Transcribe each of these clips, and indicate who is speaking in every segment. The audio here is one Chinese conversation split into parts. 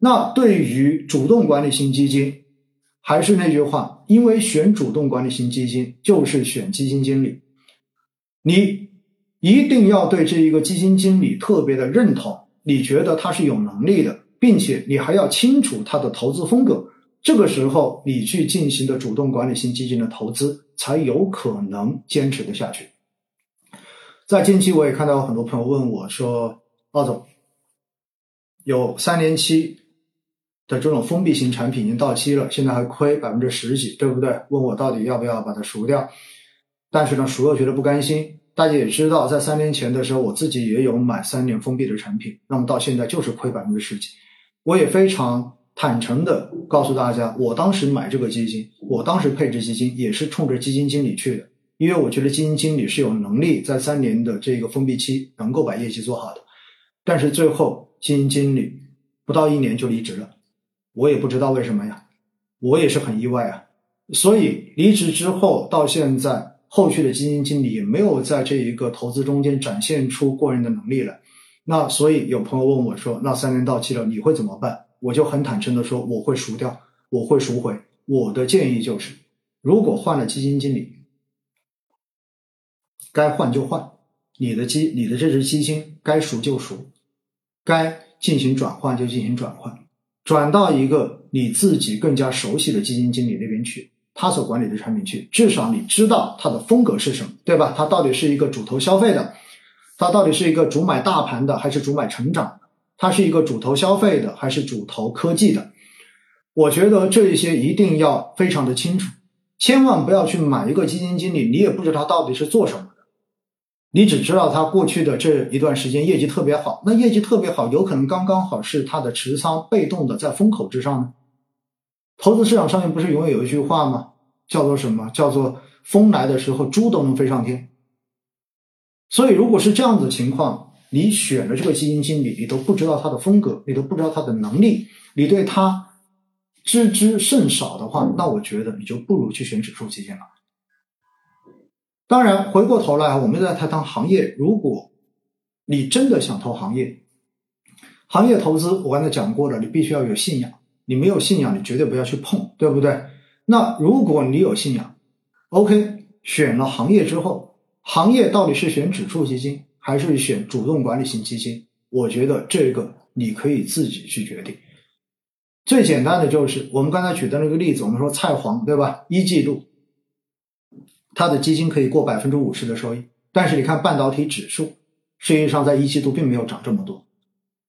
Speaker 1: 那对于主动管理型基金，还是那句话，因为选主动管理型基金就是选基金经理，你一定要对这一个基金经理特别的认同，你觉得他是有能力的，并且你还要清楚他的投资风格，这个时候你去进行的主动管理型基金的投资才有可能坚持的下去。在近期，我也看到很多朋友问我说：“奥总，有三年期。”的这种封闭型产品已经到期了，现在还亏百分之十几，对不对？问我到底要不要把它赎掉？但是呢，赎了觉得不甘心。大家也知道，在三年前的时候，我自己也有买三年封闭的产品，那么到现在就是亏百分之十几。我也非常坦诚的告诉大家，我当时买这个基金，我当时配置基金也是冲着基金经理去的，因为我觉得基金经理是有能力在三年的这个封闭期能够把业绩做好的。但是最后，基金经理不到一年就离职了。我也不知道为什么呀，我也是很意外啊。所以离职之后到现在，后续的基金经理也没有在这一个投资中间展现出过人的能力来。那所以有朋友问我说：“那三年到期了，你会怎么办？”我就很坦诚的说：“我会赎掉，我会赎回。”我的建议就是，如果换了基金经理，该换就换，你的基你的这只基金该赎就赎，该进行转换就进行转换。转到一个你自己更加熟悉的基金经理那边去，他所管理的产品去，至少你知道他的风格是什么，对吧？他到底是一个主投消费的，他到底是一个主买大盘的，还是主买成长？他是一个主投消费的，还是主投科技的？我觉得这一些一定要非常的清楚，千万不要去买一个基金经理，你也不知道他到底是做什么。你只知道他过去的这一段时间业绩特别好，那业绩特别好，有可能刚刚好是他的持仓被动的在风口之上呢。投资市场上面不是永远有一句话吗？叫做什么？叫做风来的时候猪都能飞上天。所以如果是这样子情况，你选了这个基金经理，你都不知道他的风格，你都不知道他的能力，你对他知之甚少的话，那我觉得你就不如去选指数基金了。当然，回过头来，我们再谈谈行业。如果你真的想投行业，行业投资我刚才讲过了，你必须要有信仰。你没有信仰，你绝对不要去碰，对不对？那如果你有信仰，OK，选了行业之后，行业到底是选指数基金还是选主动管理型基金？我觉得这个你可以自己去决定。最简单的就是我们刚才举的那个例子，我们说菜黄，对吧？一季度。它的基金可以过百分之五十的收益，但是你看半导体指数，实际上在一季度并没有涨这么多，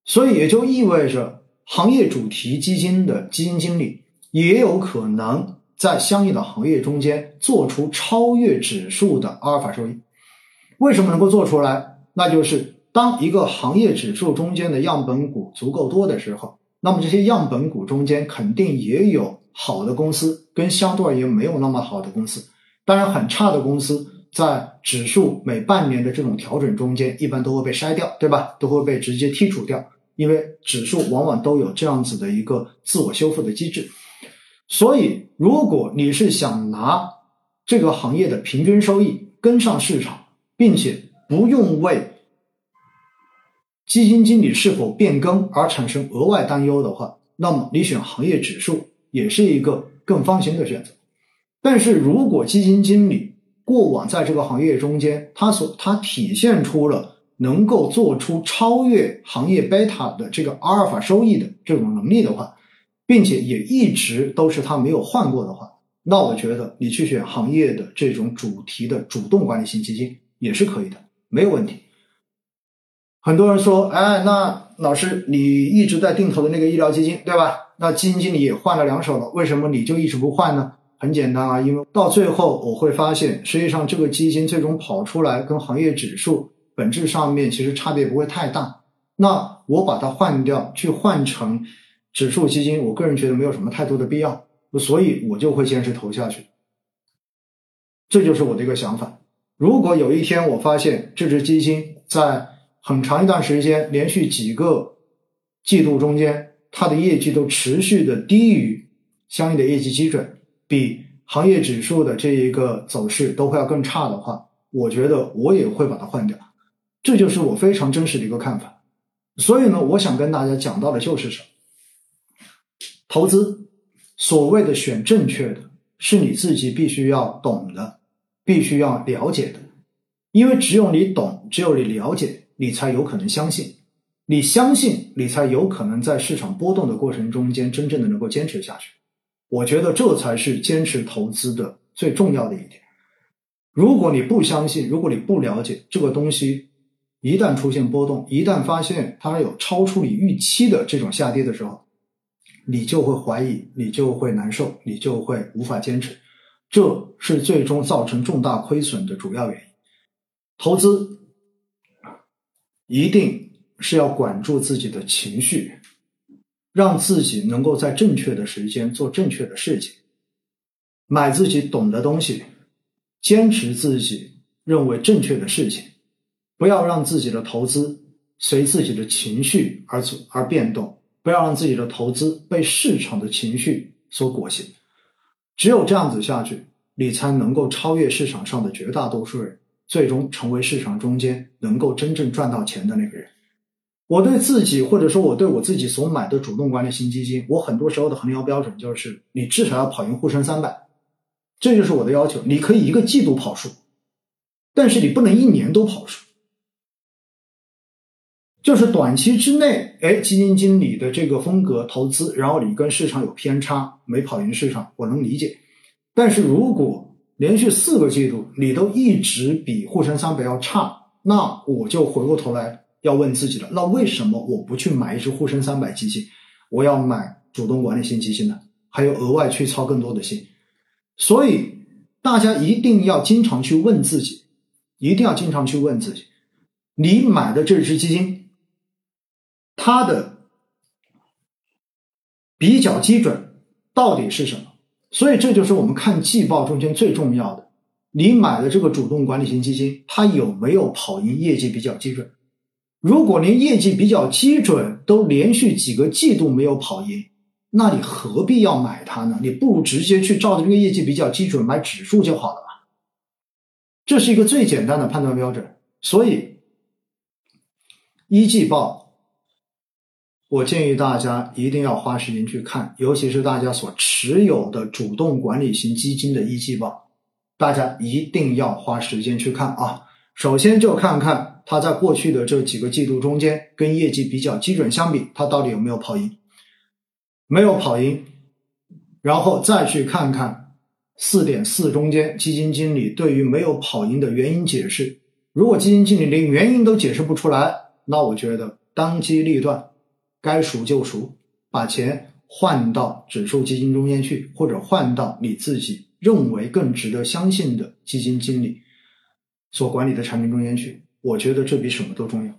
Speaker 1: 所以也就意味着行业主题基金的基金经理也有可能在相应的行业中间做出超越指数的阿尔法收益。为什么能够做出来？那就是当一个行业指数中间的样本股足够多的时候，那么这些样本股中间肯定也有好的公司，跟相对而言没有那么好的公司。当然，很差的公司在指数每半年的这种调整中间，一般都会被筛掉，对吧？都会被直接剔除掉，因为指数往往都有这样子的一个自我修复的机制。所以，如果你是想拿这个行业的平均收益跟上市场，并且不用为基金经理是否变更而产生额外担忧的话，那么你选行业指数也是一个更放心的选择。但是如果基金经理过往在这个行业中间，他所他体现出了能够做出超越行业贝塔的这个阿尔法收益的这种能力的话，并且也一直都是他没有换过的话，那我觉得你去选行业的这种主题的主动管理型基金也是可以的，没有问题。很多人说，哎，那老师你一直在定投的那个医疗基金，对吧？那基金经理也换了两手了，为什么你就一直不换呢？很简单啊，因为到最后我会发现，实际上这个基金最终跑出来跟行业指数本质上面其实差别不会太大。那我把它换掉，去换成指数基金，我个人觉得没有什么太多的必要，所以我就会坚持投下去。这就是我的一个想法。如果有一天我发现这只基金在很长一段时间，连续几个季度中间，它的业绩都持续的低于相应的业绩基准。比行业指数的这一个走势都会要更差的话，我觉得我也会把它换掉，这就是我非常真实的一个看法。所以呢，我想跟大家讲到的就是什么？投资所谓的选正确的，是你自己必须要懂的，必须要了解的。因为只有你懂，只有你了解，你才有可能相信。你相信，你才有可能在市场波动的过程中间真正的能够坚持下去。我觉得这才是坚持投资的最重要的一点。如果你不相信，如果你不了解这个东西，一旦出现波动，一旦发现它有超出你预期的这种下跌的时候，你就会怀疑，你就会难受，你就会无法坚持，这是最终造成重大亏损的主要原因。投资一定是要管住自己的情绪，让自己能够在正确的时间做正确的事情，买自己懂的东西，坚持自己认为正确的事情，不要让自己的投资随自己的情绪而走而变动，不要让自己的投资被市场的情绪所裹挟。只有这样子下去，你才能够超越市场上的绝大多数人。最终成为市场中间能够真正赚到钱的那个人。我对自己，或者说我对我自己所买的主动管理型基金，我很多时候的衡量标准就是，你至少要跑赢沪深三百，这就是我的要求。你可以一个季度跑输，但是你不能一年都跑输。就是短期之内，哎，基金经理的这个风格投资，然后你跟市场有偏差，没跑赢市场，我能理解。但是如果连续四个季度，你都一直比沪深三百要差，那我就回过头来要问自己了：那为什么我不去买一只沪深三百基金，我要买主动管理型基金呢？还有额外去操更多的心？所以大家一定要经常去问自己，一定要经常去问自己：你买的这只基金，它的比较基准到底是什么？所以这就是我们看季报中间最重要的。你买的这个主动管理型基金，它有没有跑赢业绩比较基准？如果连业绩比较基准都连续几个季度没有跑赢，那你何必要买它呢？你不如直接去照着这个业绩比较基准买指数就好了嘛。这是一个最简单的判断标准。所以一季报。我建议大家一定要花时间去看，尤其是大家所持有的主动管理型基金的一季报，大家一定要花时间去看啊。首先就看看它在过去的这几个季度中间，跟业绩比较基准相比，它到底有没有跑赢？没有跑赢，然后再去看看四点四中间基金经理对于没有跑赢的原因解释。如果基金经理连原因都解释不出来，那我觉得当机立断。该赎就赎，把钱换到指数基金中间去，或者换到你自己认为更值得相信的基金经理所管理的产品中间去。我觉得这比什么都重要。